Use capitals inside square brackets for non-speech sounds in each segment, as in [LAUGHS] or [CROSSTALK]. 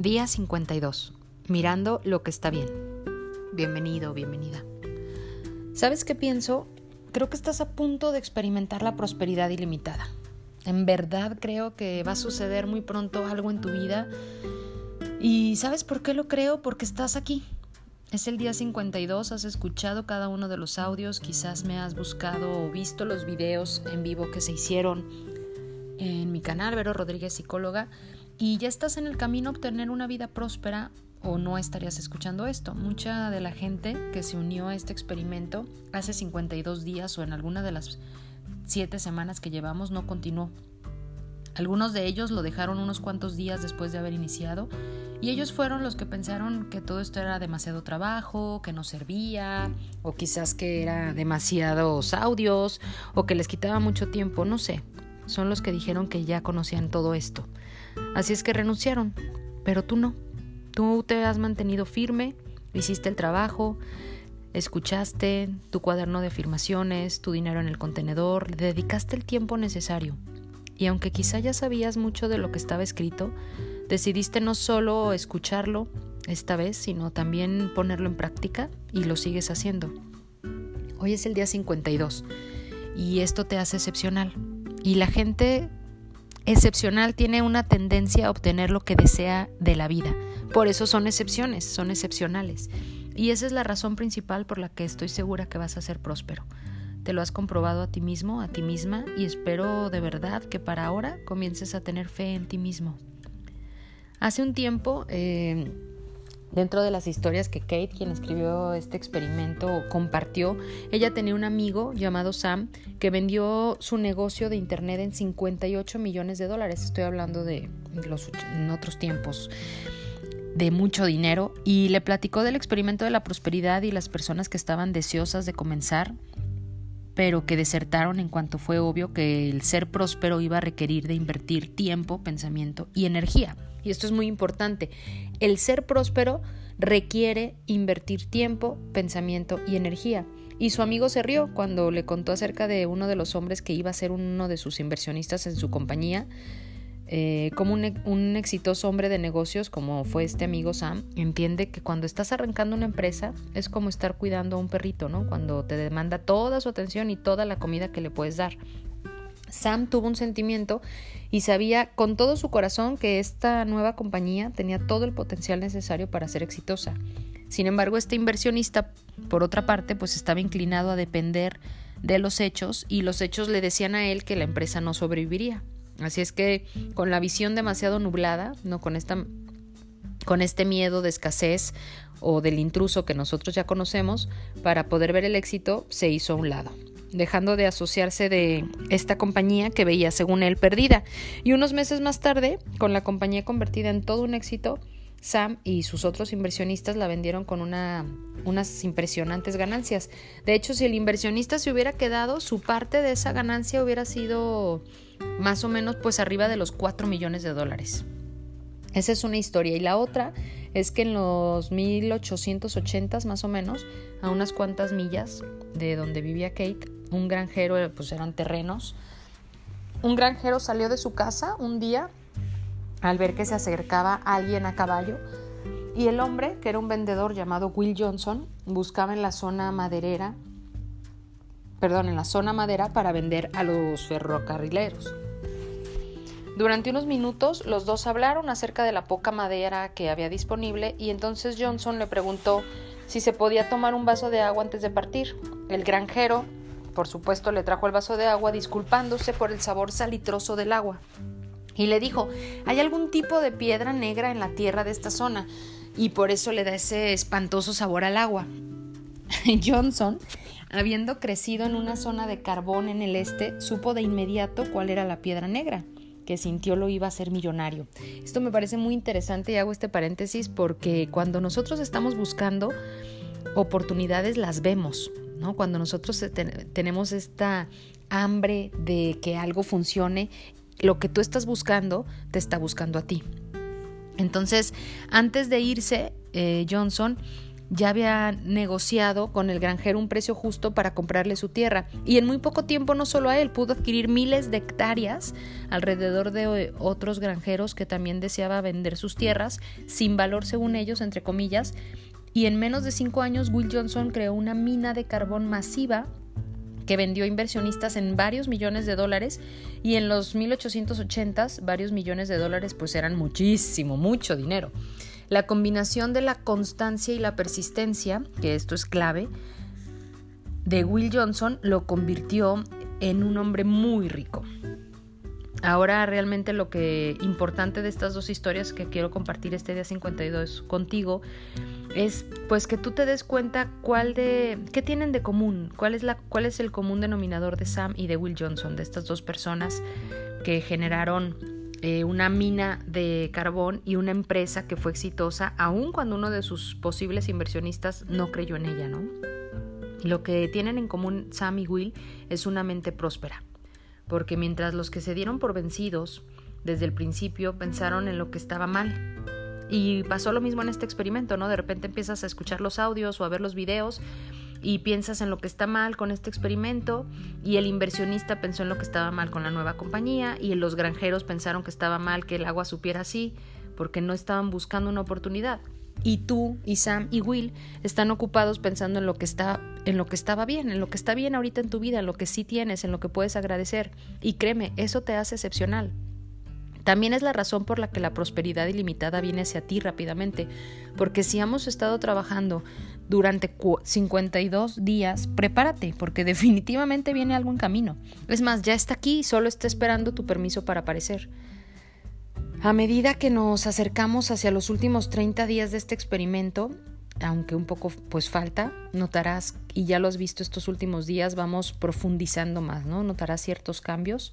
Día 52. Mirando lo que está bien. Bienvenido, bienvenida. ¿Sabes qué pienso? Creo que estás a punto de experimentar la prosperidad ilimitada. En verdad creo que va a suceder muy pronto algo en tu vida. ¿Y sabes por qué lo creo? Porque estás aquí. Es el día 52, has escuchado cada uno de los audios, quizás me has buscado o visto los videos en vivo que se hicieron en mi canal, Vero Rodríguez Psicóloga y ya estás en el camino a obtener una vida próspera o no estarías escuchando esto. Mucha de la gente que se unió a este experimento hace 52 días o en alguna de las 7 semanas que llevamos no continuó. Algunos de ellos lo dejaron unos cuantos días después de haber iniciado y ellos fueron los que pensaron que todo esto era demasiado trabajo, que no servía, o quizás que era demasiados audios, o que les quitaba mucho tiempo, no sé. Son los que dijeron que ya conocían todo esto. Así es que renunciaron, pero tú no. Tú te has mantenido firme, hiciste el trabajo, escuchaste tu cuaderno de afirmaciones, tu dinero en el contenedor, dedicaste el tiempo necesario. Y aunque quizá ya sabías mucho de lo que estaba escrito, decidiste no solo escucharlo esta vez, sino también ponerlo en práctica y lo sigues haciendo. Hoy es el día 52 y esto te hace excepcional. Y la gente excepcional tiene una tendencia a obtener lo que desea de la vida. Por eso son excepciones, son excepcionales. Y esa es la razón principal por la que estoy segura que vas a ser próspero. Te lo has comprobado a ti mismo, a ti misma, y espero de verdad que para ahora comiences a tener fe en ti mismo. Hace un tiempo eh, Dentro de las historias que Kate, quien escribió este experimento, compartió, ella tenía un amigo llamado Sam que vendió su negocio de Internet en 58 millones de dólares. Estoy hablando de los, en otros tiempos de mucho dinero y le platicó del experimento de la prosperidad y las personas que estaban deseosas de comenzar pero que desertaron en cuanto fue obvio que el ser próspero iba a requerir de invertir tiempo, pensamiento y energía. Y esto es muy importante. El ser próspero requiere invertir tiempo, pensamiento y energía. Y su amigo se rió cuando le contó acerca de uno de los hombres que iba a ser uno de sus inversionistas en su compañía eh, como un, un, exitoso hombre de negocios como fue este amigo Sam, entiende que cuando estás arrancando una empresa es como estar cuidando a un perrito, ¿no? Cuando te demanda toda su atención y toda la comida que le puedes dar. Sam tuvo un sentimiento y sabía con todo su corazón que esta nueva compañía tenía todo el potencial necesario para ser exitosa. Sin embargo, este inversionista, por otra parte, pues estaba inclinado a depender de los hechos y los hechos le decían a él que la empresa no sobreviviría. Así es que con la visión demasiado nublada, no con esta con este miedo de escasez o del intruso que nosotros ya conocemos, para poder ver el éxito se hizo a un lado, dejando de asociarse de esta compañía que veía según él perdida. Y unos meses más tarde, con la compañía convertida en todo un éxito, Sam y sus otros inversionistas la vendieron con una, unas impresionantes ganancias. De hecho, si el inversionista se hubiera quedado, su parte de esa ganancia hubiera sido más o menos pues arriba de los 4 millones de dólares. Esa es una historia. Y la otra es que en los 1880 más o menos, a unas cuantas millas de donde vivía Kate, un granjero, pues eran terrenos, un granjero salió de su casa un día al ver que se acercaba alguien a caballo y el hombre, que era un vendedor llamado Will Johnson, buscaba en la zona maderera perdón, en la zona madera para vender a los ferrocarrileros. Durante unos minutos los dos hablaron acerca de la poca madera que había disponible y entonces Johnson le preguntó si se podía tomar un vaso de agua antes de partir. El granjero, por supuesto, le trajo el vaso de agua disculpándose por el sabor salitroso del agua. Y le dijo, hay algún tipo de piedra negra en la tierra de esta zona y por eso le da ese espantoso sabor al agua. [LAUGHS] Johnson Habiendo crecido en una zona de carbón en el este, supo de inmediato cuál era la piedra negra, que sintió lo iba a ser millonario. Esto me parece muy interesante y hago este paréntesis porque cuando nosotros estamos buscando oportunidades las vemos, ¿no? Cuando nosotros tenemos esta hambre de que algo funcione, lo que tú estás buscando te está buscando a ti. Entonces, antes de irse, eh, Johnson ya había negociado con el granjero un precio justo para comprarle su tierra. Y en muy poco tiempo no solo a él, pudo adquirir miles de hectáreas alrededor de otros granjeros que también deseaba vender sus tierras, sin valor según ellos, entre comillas. Y en menos de cinco años Will Johnson creó una mina de carbón masiva que vendió a inversionistas en varios millones de dólares y en los 1880s varios millones de dólares pues eran muchísimo, mucho dinero. La combinación de la constancia y la persistencia, que esto es clave, de Will Johnson lo convirtió en un hombre muy rico. Ahora realmente lo que importante de estas dos historias que quiero compartir este día 52 contigo es pues que tú te des cuenta cuál de qué tienen de común, cuál es la cuál es el común denominador de Sam y de Will Johnson, de estas dos personas que generaron eh, una mina de carbón y una empresa que fue exitosa, aun cuando uno de sus posibles inversionistas no creyó en ella, ¿no? Lo que tienen en común Sam y Will es una mente próspera, porque mientras los que se dieron por vencidos desde el principio pensaron en lo que estaba mal, y pasó lo mismo en este experimento, ¿no? De repente empiezas a escuchar los audios o a ver los videos y piensas en lo que está mal con este experimento y el inversionista pensó en lo que estaba mal con la nueva compañía y los granjeros pensaron que estaba mal que el agua supiera así porque no estaban buscando una oportunidad. Y tú y Sam y Will están ocupados pensando en lo que está en lo que estaba bien, en lo que está bien ahorita en tu vida, en lo que sí tienes, en lo que puedes agradecer. Y créeme, eso te hace excepcional. También es la razón por la que la prosperidad ilimitada viene hacia ti rápidamente, porque si hemos estado trabajando durante 52 días, prepárate, porque [LAUGHS] definitivamente viene algo en camino. Es más, ya está aquí, solo está esperando tu permiso para aparecer. A medida que nos acercamos hacia los últimos 30 días de este experimento, aunque un poco pues falta, notarás, y ya lo has visto estos últimos días, vamos profundizando más, ¿no? Notarás ciertos cambios.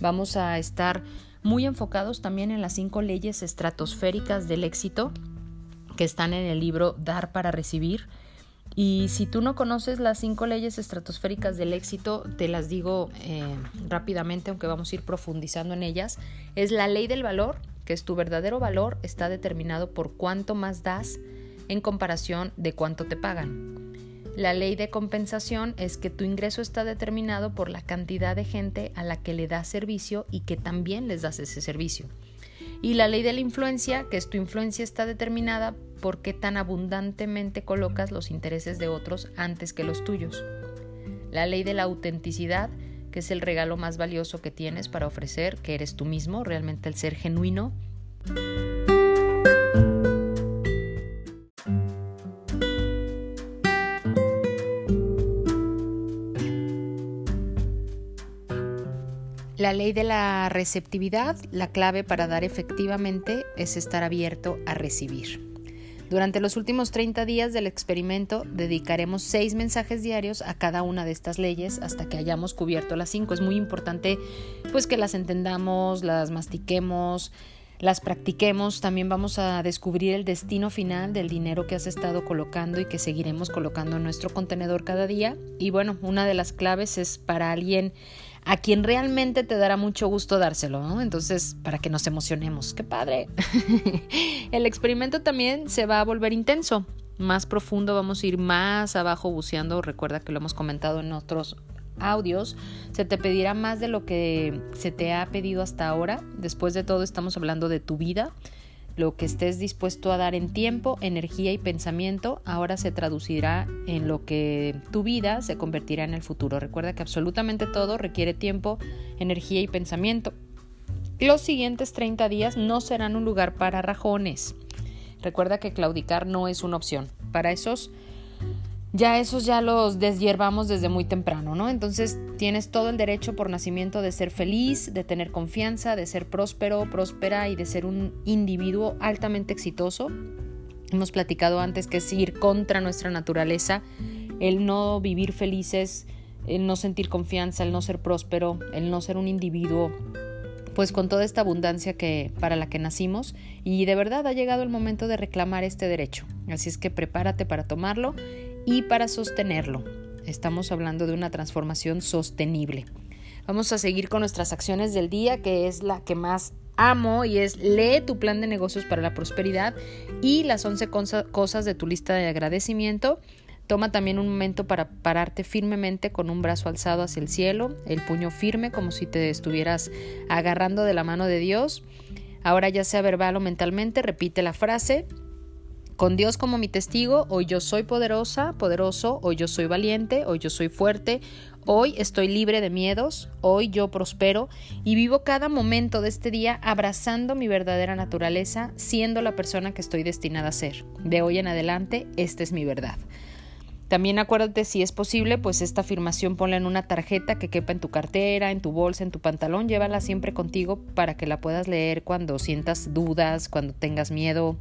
Vamos a estar muy enfocados también en las cinco leyes estratosféricas del éxito que están en el libro Dar para Recibir. Y si tú no conoces las cinco leyes estratosféricas del éxito, te las digo eh, rápidamente, aunque vamos a ir profundizando en ellas. Es la ley del valor, que es tu verdadero valor, está determinado por cuánto más das en comparación de cuánto te pagan. La ley de compensación es que tu ingreso está determinado por la cantidad de gente a la que le das servicio y que también les das ese servicio. Y la ley de la influencia, que es tu influencia está determinada por qué tan abundantemente colocas los intereses de otros antes que los tuyos. La ley de la autenticidad, que es el regalo más valioso que tienes para ofrecer, que eres tú mismo, realmente el ser genuino. La ley de la receptividad, la clave para dar efectivamente es estar abierto a recibir. Durante los últimos 30 días del experimento dedicaremos seis mensajes diarios a cada una de estas leyes hasta que hayamos cubierto las cinco. Es muy importante pues que las entendamos, las mastiquemos, las practiquemos. También vamos a descubrir el destino final del dinero que has estado colocando y que seguiremos colocando en nuestro contenedor cada día. Y bueno, una de las claves es para alguien a quien realmente te dará mucho gusto dárselo, ¿no? Entonces, para que nos emocionemos, qué padre. [LAUGHS] el experimento también se va a volver intenso, más profundo, vamos a ir más abajo buceando, recuerda que lo hemos comentado en otros audios, se te pedirá más de lo que se te ha pedido hasta ahora. Después de todo, estamos hablando de tu vida lo que estés dispuesto a dar en tiempo, energía y pensamiento ahora se traducirá en lo que tu vida se convertirá en el futuro. Recuerda que absolutamente todo requiere tiempo, energía y pensamiento. Los siguientes 30 días no serán un lugar para rajones. Recuerda que claudicar no es una opción. Para esos ya esos ya los deshiervamos desde muy temprano, ¿no? Entonces tienes todo el derecho por nacimiento de ser feliz, de tener confianza, de ser próspero, próspera y de ser un individuo altamente exitoso. Hemos platicado antes que es ir contra nuestra naturaleza, el no vivir felices, el no sentir confianza, el no ser próspero, el no ser un individuo pues con toda esta abundancia que para la que nacimos y de verdad ha llegado el momento de reclamar este derecho. Así es que prepárate para tomarlo y para sostenerlo. Estamos hablando de una transformación sostenible. Vamos a seguir con nuestras acciones del día, que es la que más amo y es lee tu plan de negocios para la prosperidad y las 11 cosas de tu lista de agradecimiento. Toma también un momento para pararte firmemente con un brazo alzado hacia el cielo, el puño firme como si te estuvieras agarrando de la mano de Dios. Ahora ya sea verbal o mentalmente, repite la frase. Con Dios como mi testigo, hoy yo soy poderosa, poderoso, hoy yo soy valiente, hoy yo soy fuerte, Hoy estoy libre de miedos, hoy yo prospero y vivo cada momento de este día abrazando mi verdadera naturaleza, siendo la persona que estoy destinada a ser. De hoy en adelante, esta es mi verdad. También acuérdate si es posible, pues esta afirmación ponla en una tarjeta que quepa en tu cartera, en tu bolsa, en tu pantalón, llévala siempre contigo para que la puedas leer cuando sientas dudas, cuando tengas miedo,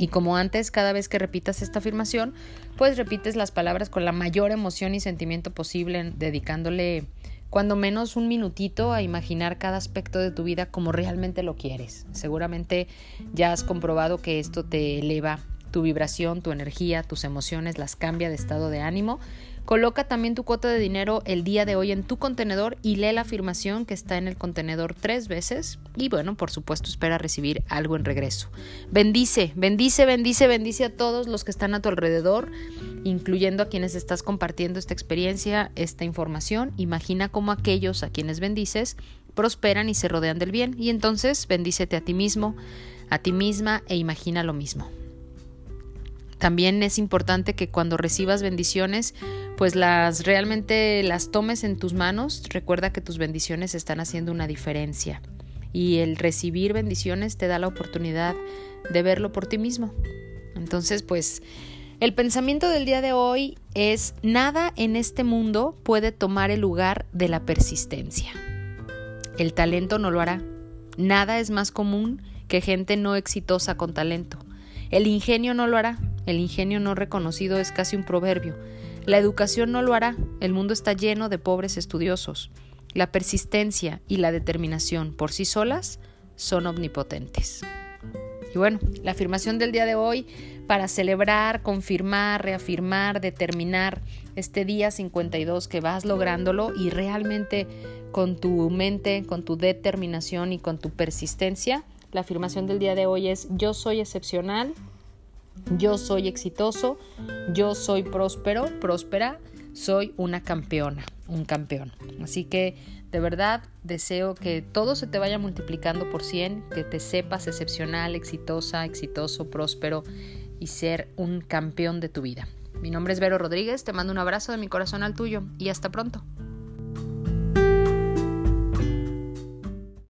y como antes, cada vez que repitas esta afirmación, pues repites las palabras con la mayor emoción y sentimiento posible, dedicándole cuando menos un minutito a imaginar cada aspecto de tu vida como realmente lo quieres. Seguramente ya has comprobado que esto te eleva tu vibración, tu energía, tus emociones, las cambia de estado de ánimo Coloca también tu cuota de dinero el día de hoy en tu contenedor y lee la afirmación que está en el contenedor tres veces y bueno, por supuesto espera recibir algo en regreso. Bendice, bendice, bendice, bendice a todos los que están a tu alrededor, incluyendo a quienes estás compartiendo esta experiencia, esta información. Imagina cómo aquellos a quienes bendices prosperan y se rodean del bien y entonces bendícete a ti mismo, a ti misma e imagina lo mismo. También es importante que cuando recibas bendiciones, pues las realmente las tomes en tus manos. Recuerda que tus bendiciones están haciendo una diferencia. Y el recibir bendiciones te da la oportunidad de verlo por ti mismo. Entonces, pues el pensamiento del día de hoy es nada en este mundo puede tomar el lugar de la persistencia. El talento no lo hará. Nada es más común que gente no exitosa con talento. El ingenio no lo hará. El ingenio no reconocido es casi un proverbio. La educación no lo hará. El mundo está lleno de pobres estudiosos. La persistencia y la determinación por sí solas son omnipotentes. Y bueno, la afirmación del día de hoy para celebrar, confirmar, reafirmar, determinar este día 52 que vas lográndolo y realmente con tu mente, con tu determinación y con tu persistencia, la afirmación del día de hoy es yo soy excepcional, yo soy exitoso, yo soy próspero, próspera, soy una campeona, un campeón. Así que de verdad deseo que todo se te vaya multiplicando por 100, que te sepas excepcional, exitosa, exitoso, próspero y ser un campeón de tu vida. Mi nombre es Vero Rodríguez, te mando un abrazo de mi corazón al tuyo y hasta pronto.